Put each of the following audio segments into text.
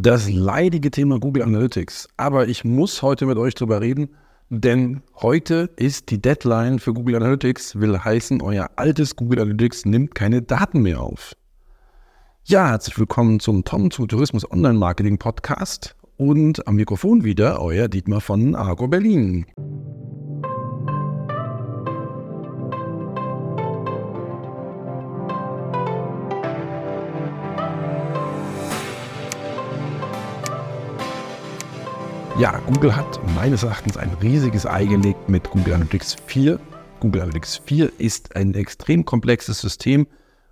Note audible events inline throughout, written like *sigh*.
Das leidige Thema Google Analytics. Aber ich muss heute mit euch drüber reden, denn heute ist die Deadline für Google Analytics, will heißen, euer altes Google Analytics nimmt keine Daten mehr auf. Ja, herzlich willkommen zum Tom zum Tourismus Online Marketing Podcast und am Mikrofon wieder euer Dietmar von Argo Berlin. Ja, Google hat meines Erachtens ein riesiges Ei gelegt mit Google Analytics 4. Google Analytics 4 ist ein extrem komplexes System,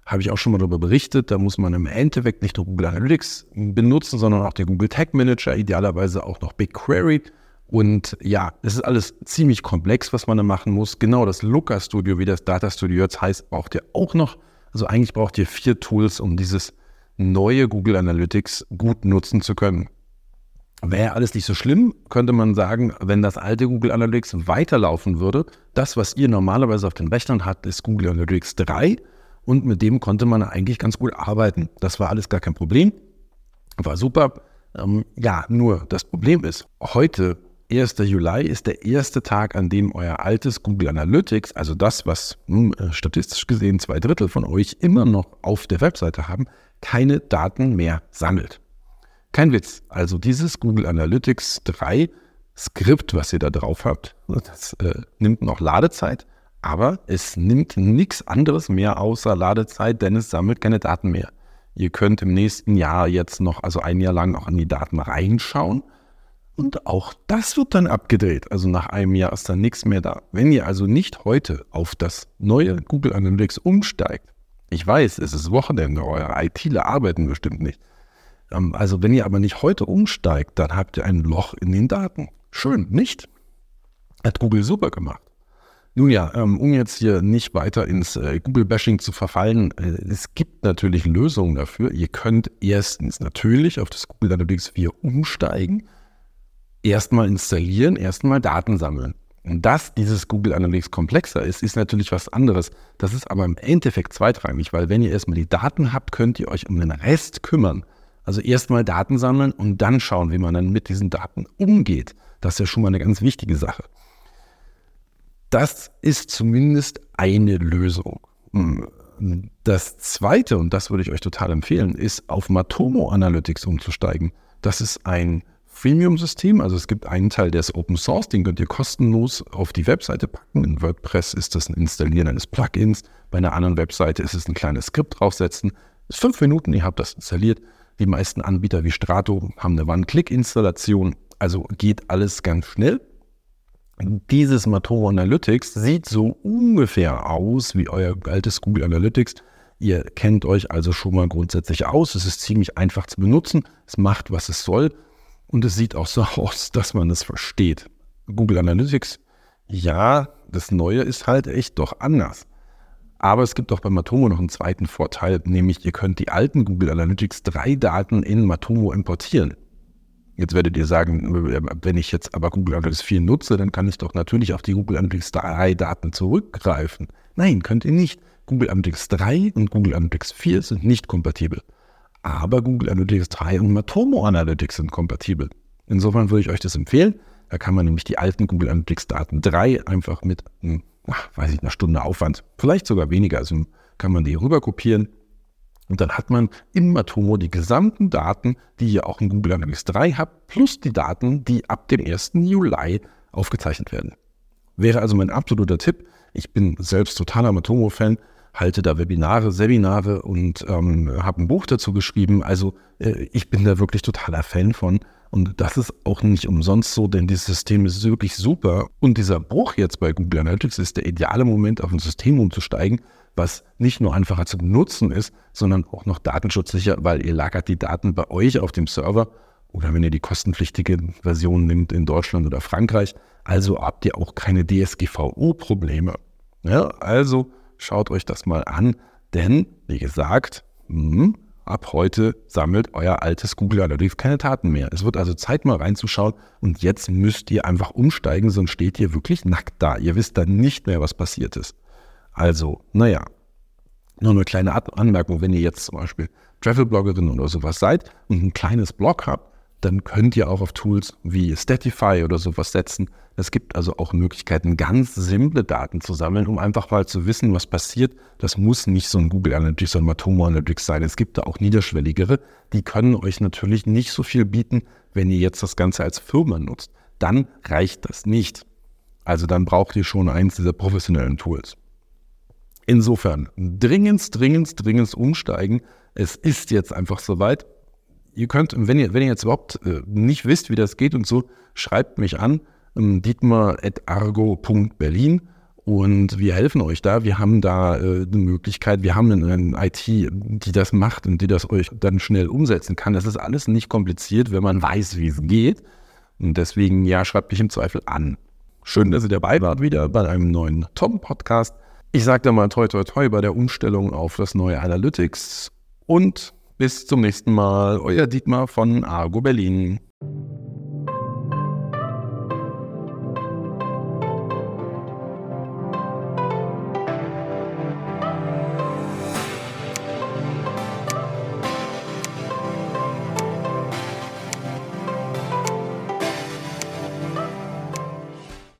habe ich auch schon mal darüber berichtet. Da muss man im Endeffekt nicht nur Google Analytics benutzen, sondern auch den Google Tag Manager, idealerweise auch noch BigQuery. Und ja, es ist alles ziemlich komplex, was man da machen muss. Genau das Looker Studio, wie das Data Studio jetzt heißt, braucht ihr auch noch. Also eigentlich braucht ihr vier Tools, um dieses neue Google Analytics gut nutzen zu können. Wäre alles nicht so schlimm, könnte man sagen, wenn das alte Google Analytics weiterlaufen würde. Das, was ihr normalerweise auf den Rechnern habt, ist Google Analytics 3 und mit dem konnte man eigentlich ganz gut arbeiten. Das war alles gar kein Problem, war super. Ähm, ja, nur das Problem ist, heute, 1. Juli, ist der erste Tag, an dem euer altes Google Analytics, also das, was hm, äh, statistisch gesehen zwei Drittel von euch immer noch auf der Webseite haben, keine Daten mehr sammelt. Kein Witz. Also dieses Google Analytics 3 Skript, was ihr da drauf habt, das äh, nimmt noch Ladezeit, aber es nimmt nichts anderes mehr außer Ladezeit, denn es sammelt keine Daten mehr. Ihr könnt im nächsten Jahr jetzt noch, also ein Jahr lang, auch in die Daten reinschauen. Und auch das wird dann abgedreht. Also nach einem Jahr ist dann nichts mehr da. Wenn ihr also nicht heute auf das neue Google Analytics umsteigt, ich weiß, es ist Wochenende, eure ITler arbeiten bestimmt nicht. Ähm, also wenn ihr aber nicht heute umsteigt, dann habt ihr ein Loch in den Daten. Schön, nicht? Hat Google super gemacht. Nun ja, ähm, um jetzt hier nicht weiter ins äh, Google-Bashing zu verfallen, äh, es gibt natürlich Lösungen dafür. Ihr könnt erstens natürlich auf das Google Analytics 4 umsteigen, erstmal installieren, erstmal Daten sammeln. Und dass dieses Google Analytics komplexer ist, ist natürlich was anderes. Das ist aber im Endeffekt zweitrangig, weil wenn ihr erstmal die Daten habt, könnt ihr euch um den Rest kümmern. Also erstmal Daten sammeln und dann schauen, wie man dann mit diesen Daten umgeht. Das ist ja schon mal eine ganz wichtige Sache. Das ist zumindest eine Lösung. Hm. Das zweite, und das würde ich euch total empfehlen, ist auf Matomo Analytics umzusteigen. Das ist ein Freemium-System, also es gibt einen Teil, der ist Open Source, den könnt ihr kostenlos auf die Webseite packen. In WordPress ist das ein Installieren eines Plugins, bei einer anderen Webseite ist es ein kleines Skript draufsetzen. Das ist fünf Minuten, ihr habt das installiert. Die meisten Anbieter wie Strato haben eine One-Click-Installation, also geht alles ganz schnell. Dieses Matomo Analytics sieht so ungefähr aus wie euer altes Google Analytics. Ihr kennt euch also schon mal grundsätzlich aus. Es ist ziemlich einfach zu benutzen. Es macht, was es soll. Und es sieht auch so *laughs* aus, dass man es versteht. Google Analytics, ja, das Neue ist halt echt doch anders. Aber es gibt auch bei Matomo noch einen zweiten Vorteil, nämlich ihr könnt die alten Google Analytics 3 Daten in Matomo importieren. Jetzt werdet ihr sagen, wenn ich jetzt aber Google Analytics 4 nutze, dann kann ich doch natürlich auf die Google Analytics 3 Daten zurückgreifen. Nein, könnt ihr nicht. Google Analytics 3 und Google Analytics 4 sind nicht kompatibel. Aber Google Analytics 3 und Matomo Analytics sind kompatibel. Insofern würde ich euch das empfehlen. Da kann man nämlich die alten Google Analytics Daten 3 einfach mit ach, weiß ich, eine Stunde Aufwand, vielleicht sogar weniger. Also kann man die rüber kopieren und dann hat man im Matomo die gesamten Daten, die ihr auch in Google Analytics 3 habt, plus die Daten, die ab dem 1. Juli aufgezeichnet werden. Wäre also mein absoluter Tipp. Ich bin selbst totaler Matomo-Fan, halte da Webinare, Seminare und ähm, habe ein Buch dazu geschrieben. Also äh, ich bin da wirklich totaler Fan von. Und das ist auch nicht umsonst so, denn dieses System ist wirklich super. Und dieser Bruch jetzt bei Google Analytics ist der ideale Moment, auf ein System umzusteigen, was nicht nur einfacher zu benutzen ist, sondern auch noch datenschutzsicher, weil ihr lagert die Daten bei euch auf dem Server oder wenn ihr die kostenpflichtige Version nimmt in Deutschland oder Frankreich. Also habt ihr auch keine DSGVO-Probleme. Ja, also schaut euch das mal an, denn wie gesagt, mh, hm, ab heute sammelt euer altes Google Analytics keine Daten mehr. Es wird also Zeit mal reinzuschauen und jetzt müsst ihr einfach umsteigen, sonst steht ihr wirklich nackt da. Ihr wisst dann nicht mehr, was passiert ist. Also, naja, nur eine kleine Anmerkung, wenn ihr jetzt zum Beispiel Travel-Bloggerin oder sowas seid und ein kleines Blog habt, dann könnt ihr auch auf Tools wie Statify oder sowas setzen. Es gibt also auch Möglichkeiten, ganz simple Daten zu sammeln, um einfach mal zu wissen, was passiert. Das muss nicht so ein Google Analytics oder Matomo Analytics sein. Es gibt da auch niederschwelligere. Die können euch natürlich nicht so viel bieten, wenn ihr jetzt das Ganze als Firma nutzt. Dann reicht das nicht. Also dann braucht ihr schon eins dieser professionellen Tools. Insofern dringend, dringend, dringend umsteigen. Es ist jetzt einfach soweit ihr könnt, wenn ihr, wenn ihr jetzt überhaupt äh, nicht wisst, wie das geht und so, schreibt mich an, ähm, dietmar.argo.berlin und wir helfen euch da. Wir haben da äh, eine Möglichkeit, wir haben eine, IT, die das macht und die das euch dann schnell umsetzen kann. Das ist alles nicht kompliziert, wenn man weiß, wie es geht. Und deswegen, ja, schreibt mich im Zweifel an. Schön, dass ihr dabei wart, wieder bei einem neuen Tom-Podcast. Ich sage da mal toi toi toi bei der Umstellung auf das neue Analytics und bis zum nächsten Mal, euer Dietmar von Argo Berlin.